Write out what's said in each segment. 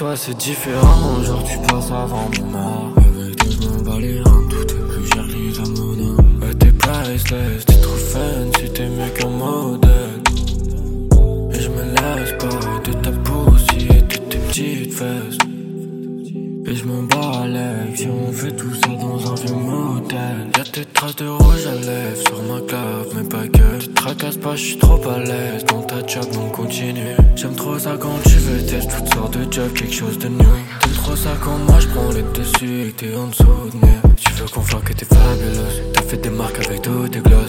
toi c'est différent, genre tu passes avant mon art. Avec toi je m'en bats les reins, tout est plus cher que les jamonas. Ouais, t'es priceless, t'es trop fancy, t'es mieux qu'un modèle. Et je me laisse pas de ta poussée et de tes petites fesses. Et je m'en bats si on fait tout ça dans un vieux motel. Y'a tes traces de rouge à lèvres sur ma clave, mais pas que. Tu tracasses pas, je suis trop à l'aise dans ta job, donc continue. J'aime trop ça quand tu veux tester toutes sortes de jobs, quelque chose de new. T'aimes trop ça quand moi je prends les dessus et t'es en dessous de Tu veux qu'on que t'es fabuleuse. T'as fait des marques avec tous tes glosses.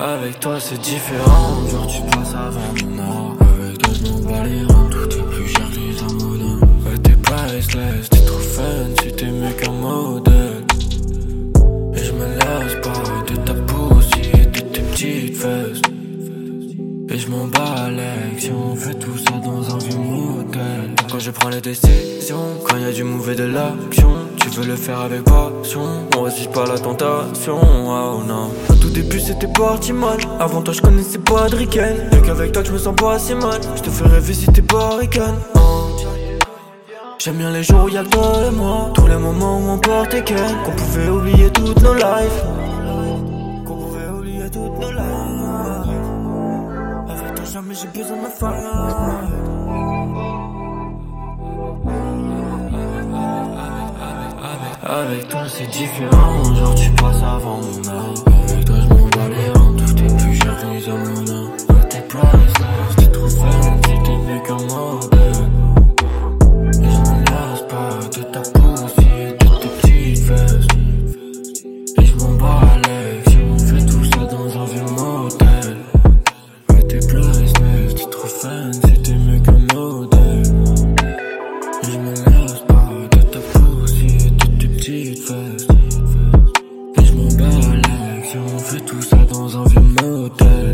Avec toi c'est différent, genre tu passes avant mon Avec toi je m'en bats les reins, tout est plus cher que les amours Ouais t'es priceless, t'es trop fun, si t'es mieux qu'un modèle. Et je me laisse pas de ta pousse et de tes petites fesses. Et je m'en bats si on fait tout ça dans un vieux modèle Quand je prends les décisions, quand y a du mauvais de l'action Tu veux le faire avec passion, on résiste pas à la tentation Oh non. Au tout début c'était parti mal Avant toi je connaissais pas de Riken Rien qu'avec toi je me sens pas si mal. Je te t'es pas ricaine oh. J'aime bien les jours où y'a que toi et moi. Tous les moments où on portait Ken Qu'on pouvait oublier toutes nos lives. Qu'on pouvait oublier toutes nos lives. Avec toi jamais j'ai besoin de me faire Avec toi c'est différent, genre tu passes avant mon âme Avec toi je m'en bats les dans un vieux motel.